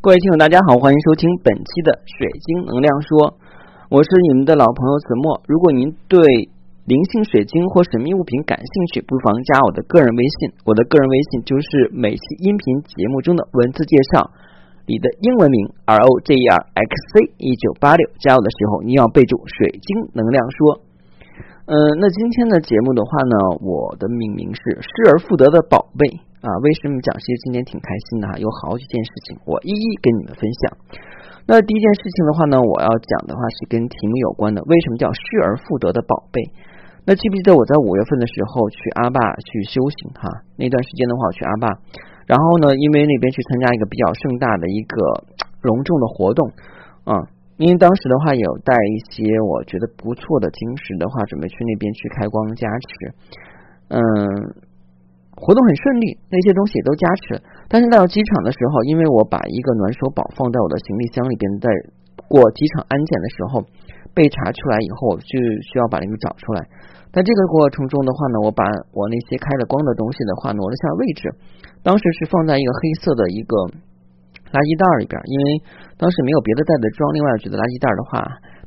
各位听友，大家好，欢迎收听本期的水晶能量说，我是你们的老朋友子墨。如果您对灵性水晶或神秘物品感兴趣，不妨加我的个人微信。我的个人微信就是每期音频节目中的文字介绍里的英文名 R O J E R X C 一九八六。加我的时候，你要备注“水晶能量说”。嗯，那今天的节目的话呢，我的命名是“失而复得的宝贝”。啊，为什么讲？其实今天挺开心的哈，有好几件事情，我一一跟你们分享。那第一件事情的话呢，我要讲的话是跟题目有关的，为什么叫失而复得的宝贝？那记不记得我在五月份的时候去阿坝去修行哈？那段时间的话，我去阿坝，然后呢，因为那边去参加一个比较盛大的一个 隆重的活动啊，因为当时的话有带一些我觉得不错的晶石的话，准备去那边去开光加持，嗯。活动很顺利，那些东西也都加持。但是到机场的时候，因为我把一个暖手宝放在我的行李箱里边，在过机场安检的时候被查出来以后，就需要把那个找出来。在这个过程中的话呢，我把我那些开了光的东西的话挪了下位置，当时是放在一个黑色的一个垃圾袋里边，因为当时没有别的袋子装，另外觉得垃圾袋的话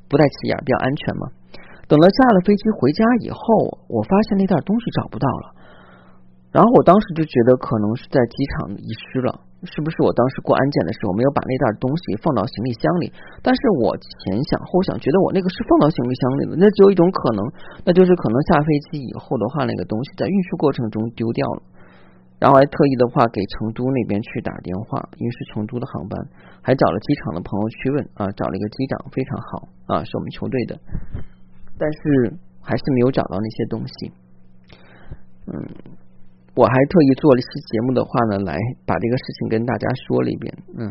不带起眼，比较安全嘛。等了下了飞机回家以后，我发现那袋东西找不到了。然后我当时就觉得可能是在机场遗失了，是不是我当时过安检的时候没有把那袋东西放到行李箱里？但是我前想后想，觉得我那个是放到行李箱里的，那只有一种可能，那就是可能下飞机以后的话，那个东西在运输过程中丢掉了。然后还特意的话给成都那边去打电话，因为是成都的航班，还找了机场的朋友去问啊，找了一个机长非常好啊，是我们球队的，但是还是没有找到那些东西，我还特意做了一期节目的话呢，来把这个事情跟大家说了一遍，嗯，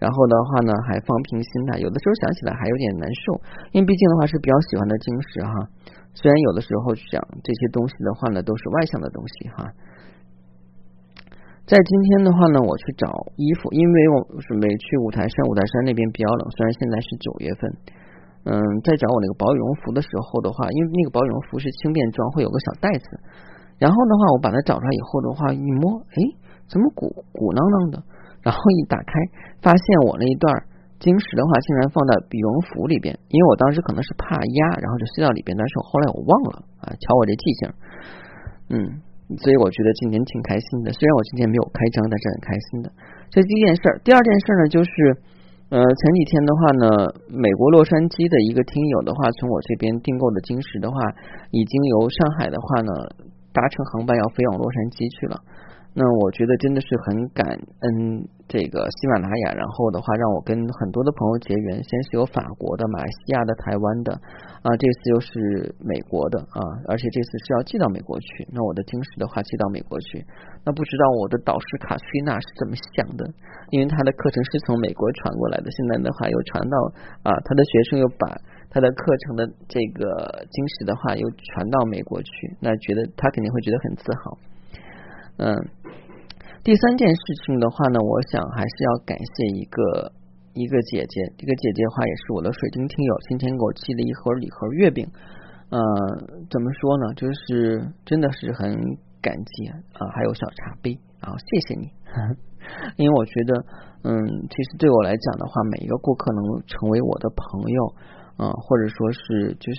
然后的话呢，还放平心态。有的时候想起来还有点难受，因为毕竟的话是比较喜欢的晶石哈。虽然有的时候想这些东西的话呢，都是外向的东西哈。在今天的话呢，我去找衣服，因为我准备去五台山，五台山那边比较冷。虽然现在是九月份，嗯，在找我那个保羽绒服的时候的话，因为那个保羽绒服是轻便装，会有个小袋子。然后的话，我把它找出来以后的话，一摸，哎，怎么鼓鼓囊囊的？然后一打开，发现我那一段晶石的话，竟然放在羽绒服里边。因为我当时可能是怕压，然后就塞到里边。但是我后来我忘了啊，瞧我这记性，嗯，所以我觉得今天挺开心的。虽然我今天没有开张，但是很开心的。这第一件事儿，第二件事呢，就是呃，前几天的话呢，美国洛杉矶的一个听友的话，从我这边订购的晶石的话，已经由上海的话呢。搭乘航班要飞往洛杉矶去了，那我觉得真的是很感恩这个喜马拉雅，然后的话让我跟很多的朋友结缘，先是有法国的、马来西亚的、台湾的啊，这次又是美国的啊，而且这次是要寄到美国去，那我的晶石的话寄到美国去，那不知道我的导师卡崔娜是怎么想的，因为他的课程是从美国传过来的，现在的话又传到啊，他的学生又把。他的课程的这个晶石的话，又传到美国去，那觉得他肯定会觉得很自豪。嗯，第三件事情的话呢，我想还是要感谢一个一个姐姐，这个姐姐的话也是我的水晶听友，今天给我寄了一盒礼盒月饼。嗯，怎么说呢？就是真的是很感激啊，还有小茶杯啊，谢谢你。因为我觉得，嗯，其实对我来讲的话，每一个顾客能成为我的朋友。啊，或者说是就是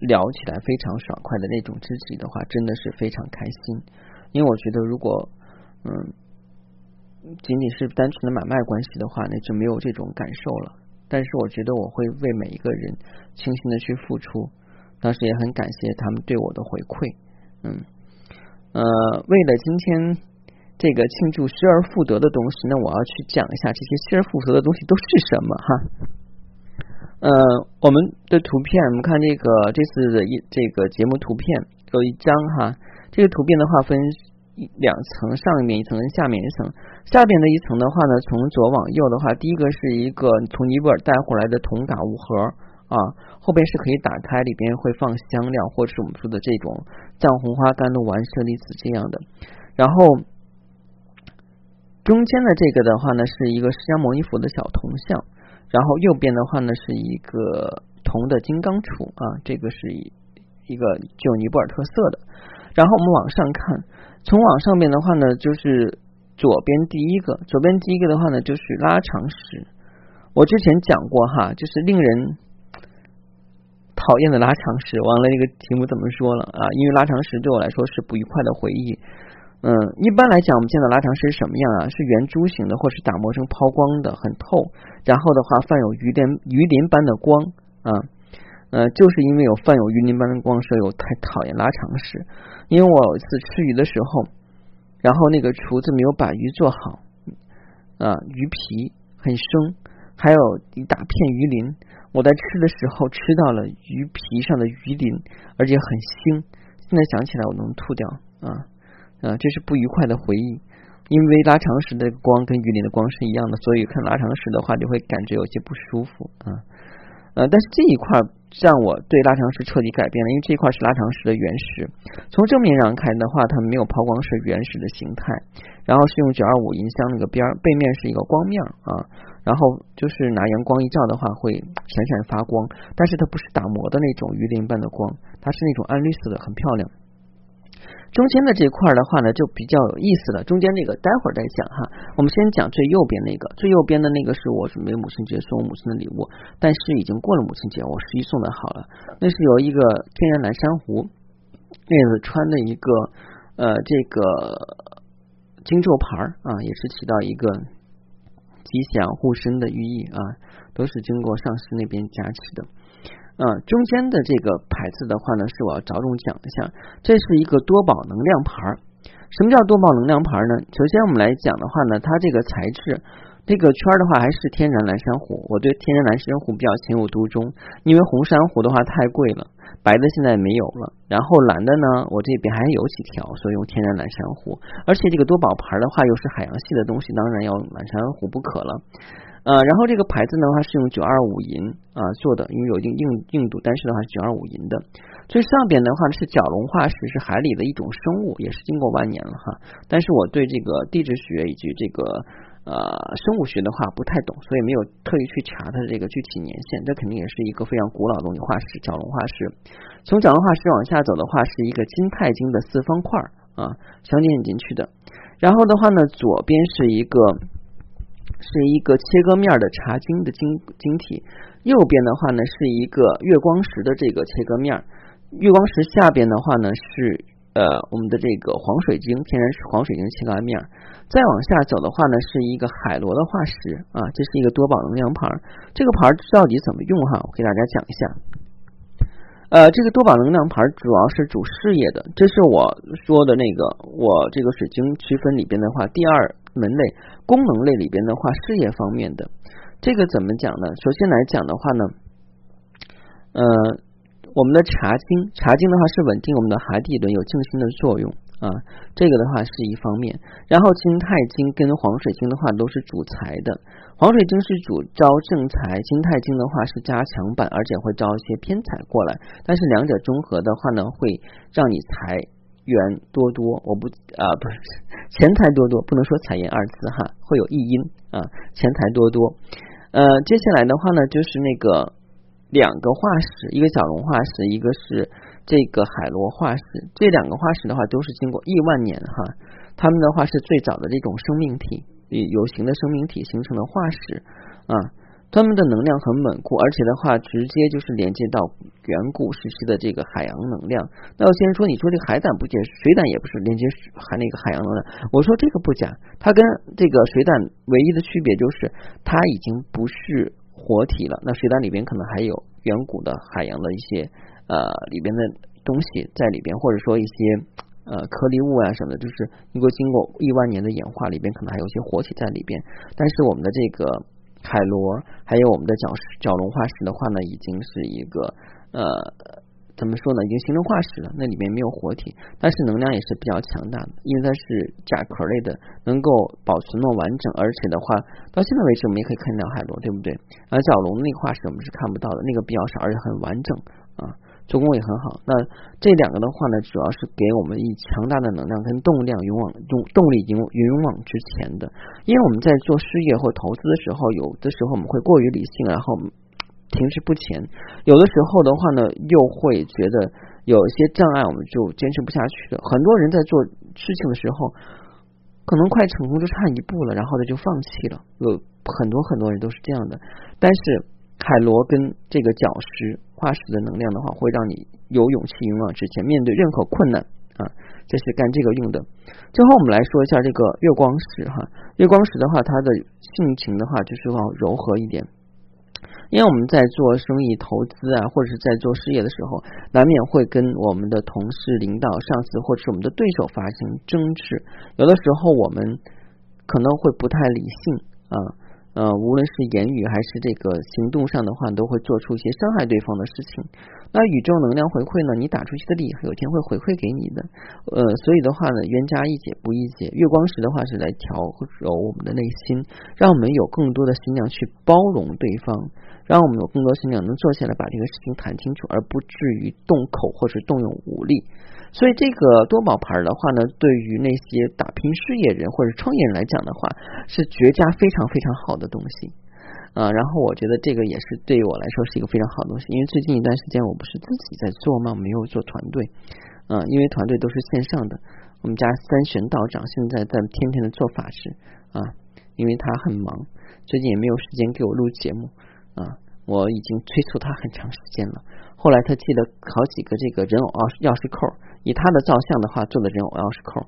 聊起来非常爽快的那种知己的话，真的是非常开心。因为我觉得，如果嗯仅仅是单纯的买卖关系的话，那就没有这种感受了。但是我觉得我会为每一个人倾心的去付出，当时也很感谢他们对我的回馈。嗯呃，为了今天这个庆祝失而复得的东西，那我要去讲一下这些失而复得的东西都是什么哈。呃，我们的图片，我们看这个这次的一这个节目图片有一张哈，这个图片的话分两层，上面一层跟下面一层。下边的一层的话呢，从左往右的话，第一个是一个从尼泊尔带回来的铜嘎物盒啊，后边是可以打开，里边会放香料或者是我们说的这种藏红花、甘露丸、舍利子这样的。然后中间的这个的话呢，是一个释迦牟尼佛的小铜像。然后右边的话呢是一个铜的金刚杵啊，这个是一一个具有尼泊尔特色的。然后我们往上看，从往上面的话呢，就是左边第一个，左边第一个的话呢，就是拉长石。我之前讲过哈，就是令人讨厌的拉长时，忘了那个题目怎么说了啊？因为拉长时对我来说是不愉快的回忆。嗯，一般来讲，我们见到拉长石是什么样啊？是圆珠形的，或是打磨成抛光的，很透。然后的话，泛有鱼鳞鱼鳞般的光啊。呃，就是因为有泛有鱼鳞般的光，所以我太讨厌拉长石。因为我有一次吃鱼的时候，然后那个厨子没有把鱼做好啊，鱼皮很生。还有一大片鱼鳞，我在吃的时候吃到了鱼皮上的鱼鳞，而且很腥。现在想起来我能吐掉啊啊！这是不愉快的回忆。因为拉长时的光跟鱼鳞的光是一样的，所以看拉长时的话就会感觉有些不舒服啊。呃，但是这一块让我对拉长石彻底改变了，因为这块是拉长石的原石。从正面上看的话，它没有抛光是原石的形态，然后是用九二五银镶那个边儿，背面是一个光面啊，然后就是拿阳光一照的话会闪闪发光，但是它不是打磨的那种鱼鳞般的光，它是那种暗绿色的，很漂亮。中间的这块的话呢，就比较有意思了。中间这个待会儿再讲哈，我们先讲最右边那个，最右边的那个是我准备母亲节送我母亲的礼物，但是已经过了母亲节，我十一送的好了。那是由一个天然蓝珊瑚，妹子穿的一个呃这个金咒牌啊，也是起到一个吉祥护身的寓意啊，都是经过上师那边加持的。啊，中间的这个牌子的话呢，是我要着重讲一下，这是一个多宝能量牌儿。什么叫多宝能量牌儿呢？首先我们来讲的话呢，它这个材质，这个圈儿的话还是天然蓝珊瑚。我对天然蓝珊瑚比较情有独钟，因为红珊瑚的话太贵了，白的现在没有了，然后蓝的呢，我这边还有几条，所以用天然蓝珊瑚。而且这个多宝牌儿的话又是海洋系的东西，当然要蓝珊瑚不可了。呃，然后这个牌子的话是用九二五银啊做的，因为有一定硬硬度，但是的话是九二五银的。最上边的话是角龙化石，是海里的一种生物，也是经过万年了哈。但是我对这个地质学以及这个呃生物学的话不太懂，所以没有特意去查它的这个具体年限。这肯定也是一个非常古老的东西化石，角龙化石。从角龙化石往下走的话，是一个金钛晶的四方块啊镶嵌进去的。然后的话呢，左边是一个。是一个切割面的茶晶的晶晶体，右边的话呢是一个月光石的这个切割面，月光石下边的话呢是呃我们的这个黄水晶天然黄水晶切割面，再往下走的话呢是一个海螺的化石啊，这是一个多宝能量牌，这个牌到底怎么用哈？我给大家讲一下。呃，这个多宝能量牌主要是主事业的，这是我说的那个我这个水晶区分里边的话，第二门类功能类里边的话，事业方面的这个怎么讲呢？首先来讲的话呢，呃，我们的茶晶，茶晶的话是稳定我们的海底轮，有静心的作用。啊，这个的话是一方面，然后金太金跟黄水晶的话都是主财的，黄水晶是主招正财，金太金的话是加强版，而且会招一些偏财过来，但是两者综合的话呢，会让你财源多多。我不啊，不是钱财多多，不能说财源二字哈，会有异音啊，钱财多多。呃，接下来的话呢，就是那个两个化石，一个角龙化石，一个是。这个海螺化石，这两个化石的话都是经过亿万年哈，它们的话是最早的这种生命体，有形的生命体形成的化石啊，它们的能量很稳固，而且的话直接就是连接到远古时期的这个海洋能量。那有些人说，你说这海胆不解，水胆也不是连接海那个海洋能量，我说这个不假，它跟这个水胆唯一的区别就是它已经不是活体了，那水胆里边可能还有远古的海洋的一些。呃，里边的东西在里边，或者说一些呃颗粒物啊什么的，就是如果经过亿万年的演化，里边可能还有一些活体在里边。但是我们的这个海螺，还有我们的角石角龙化石的话呢，已经是一个呃怎么说呢，已经形成化石了。那里面没有活体，但是能量也是比较强大的，因为它是甲壳类的，能够保存那么完整。而且的话，到现在为止我们也可以看到海螺，对不对？而角龙那个化石我们是看不到的，那个比较少，而且很完整啊。做工也很好，那这两个的话呢，主要是给我们以强大的能量跟动量勇往用动力勇勇往直前的。因为我们在做事业或投资的时候，有的时候我们会过于理性，然后停滞不前；有的时候的话呢，又会觉得有一些障碍，我们就坚持不下去了。很多人在做事情的时候，可能快成功就差一步了，然后呢就放弃了。有很多很多人都是这样的。但是海螺跟这个角石化石的能量的话，会让你有勇气勇往直前，面对任何困难啊，这是干这个用的。最后我们来说一下这个月光石哈，月光石的话，它的性情的话就是要柔和一点。因为我们在做生意、投资啊，或者是在做事业的时候，难免会跟我们的同事、领导、上司，或者是我们的对手发生争执。有的时候，我们可能会不太理性啊。呃，无论是言语还是这个行动上的话，都会做出一些伤害对方的事情。那宇宙能量回馈呢？你打出去的力，有一天会回馈给你的。呃，所以的话呢，冤家宜解不宜结。月光石的话是来调柔我们的内心，让我们有更多的心量去包容对方，让我们有更多心量能坐下来把这个事情谈清楚，而不至于动口或是动用武力。所以这个多宝牌的话呢，对于那些打拼事业人或者创业人来讲的话，是绝佳非常非常好的东西啊。然后我觉得这个也是对于我来说是一个非常好的东西，因为最近一段时间我不是自己在做吗？没有做团队啊，因为团队都是线上的。我们家三玄道长现在在天天的做法事啊，因为他很忙，最近也没有时间给我录节目啊。我已经催促他很长时间了，后来他寄了好几个这个人偶钥钥匙扣。以他的造像的话做的人偶钥匙扣，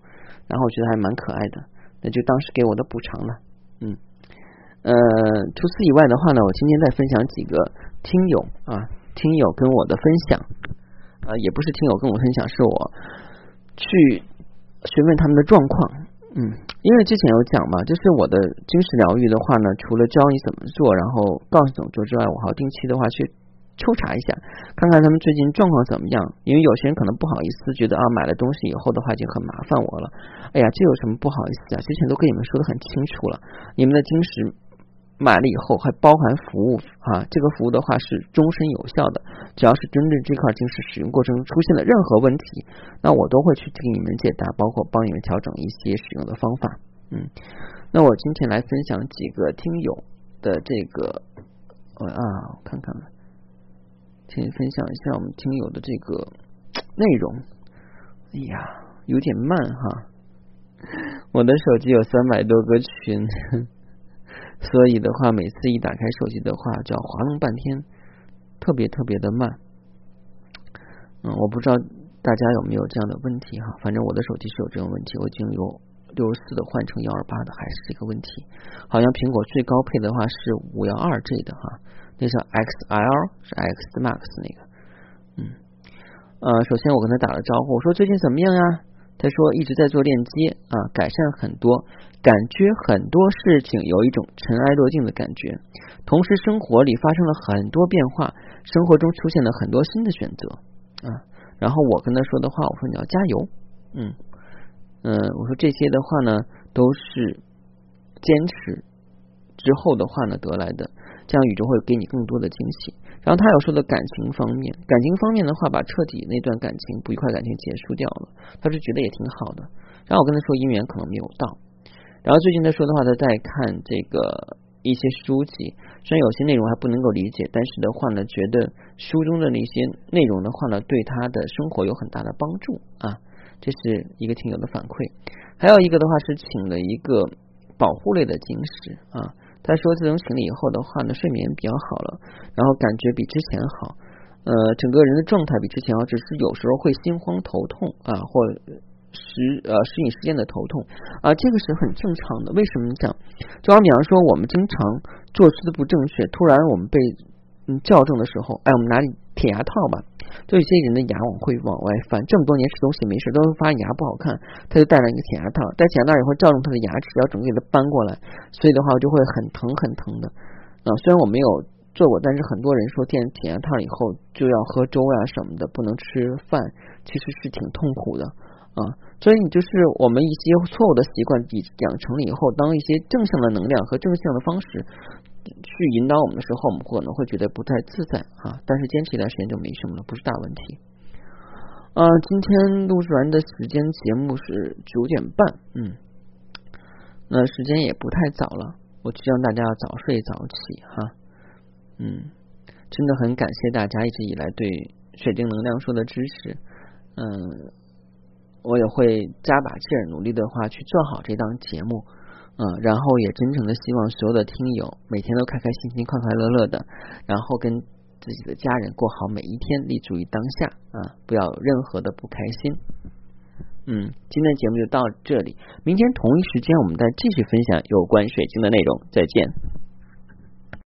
然后我觉得还蛮可爱的，那就当时给我的补偿了。嗯，呃，除此以外的话呢，我今天再分享几个听友啊，听友跟我的分享啊，也不是听友跟我分享，是我去询问他们的状况。嗯，因为之前有讲嘛，就是我的军事疗愈的话呢，除了教你怎么做，然后告诉怎么做之外，我还要定期的话去。抽查一下，看看他们最近状况怎么样。因为有些人可能不好意思，觉得啊买了东西以后的话就很麻烦我了。哎呀，这有什么不好意思啊？之前都跟你们说的很清楚了。你们的晶石买了以后还包含服务啊，这个服务的话是终身有效的。只要是针对这块晶石使用过程中出现了任何问题，那我都会去替你们解答，包括帮你们调整一些使用的方法。嗯，那我今天来分享几个听友的这个，我啊，我看看。请分享一下我们听友的这个内容。哎呀，有点慢哈，我的手机有三百多个群，所以的话，每次一打开手机的话，就要滑弄半天，特别特别的慢。嗯，我不知道大家有没有这样的问题哈，反正我的手机是有这种问题，我已经有六十四的换成幺二八的，还是这个问题。好像苹果最高配的话是五幺二 G 的哈。那是 XL 是 X Max 那个，嗯，呃，首先我跟他打了招呼，我说最近怎么样呀？他说一直在做链接啊，改善很多，感觉很多事情有一种尘埃落定的感觉，同时生活里发生了很多变化，生活中出现了很多新的选择啊。然后我跟他说的话，我说你要加油，嗯嗯，我说这些的话呢，都是坚持之后的话呢得来的。这样宇宙会给你更多的惊喜。然后他有说的感情方面，感情方面的话，把彻底那段感情不愉快感情结束掉了，他是觉得也挺好的。然后我跟他说姻缘可能没有到。然后最近他说的话，他在看这个一些书籍，虽然有些内容还不能够理解，但是的话呢，觉得书中的那些内容的话呢，对他的生活有很大的帮助啊。这是一个听友的反馈。还有一个的话是请了一个保护类的晶石啊。他说自从醒了以后的话呢，睡眠比较好了，然后感觉比之前好，呃，整个人的状态比之前好，只是有时候会心慌头痛啊，或时呃时隐时间的头痛啊，这个是很正常的。为什么讲？就好比方说，我们经常坐姿不正确，突然我们被嗯校正的时候，哎，我们拿铁牙套吧。就有些人的牙往会往外翻，这么多年吃东西没事，都会发现牙不好看，他就戴了一个铁牙套，戴铁牙套以后照中他的牙齿，要整个给他搬过来，所以的话就会很疼很疼的啊。虽然我没有做过，但是很多人说戴铁牙套以后就要喝粥呀什么的，不能吃饭，其实是挺痛苦的啊。所以你就是我们一些错误的习惯养成了以后，当一些正向的能量和正向的方式。去引导我们的时候，我们可能会觉得不太自在啊，但是坚持一段时间就没什么了，不是大问题。啊，今天录制完的时间节目是九点半，嗯，那时间也不太早了，我希望大家要早睡早起哈，嗯，真的很感谢大家一直以来对水晶能量说的支持，嗯，我也会加把劲儿，努力的话去做好这档节目，嗯，然后也真诚的希望所有的听友每天都开开心心、快快乐乐的，然后跟自己的家人过好每一天，立足于当下啊，不要有任何的不开心。嗯，今天的节目就到这里，明天同一时间我们再继续分享有关水晶的内容，再见。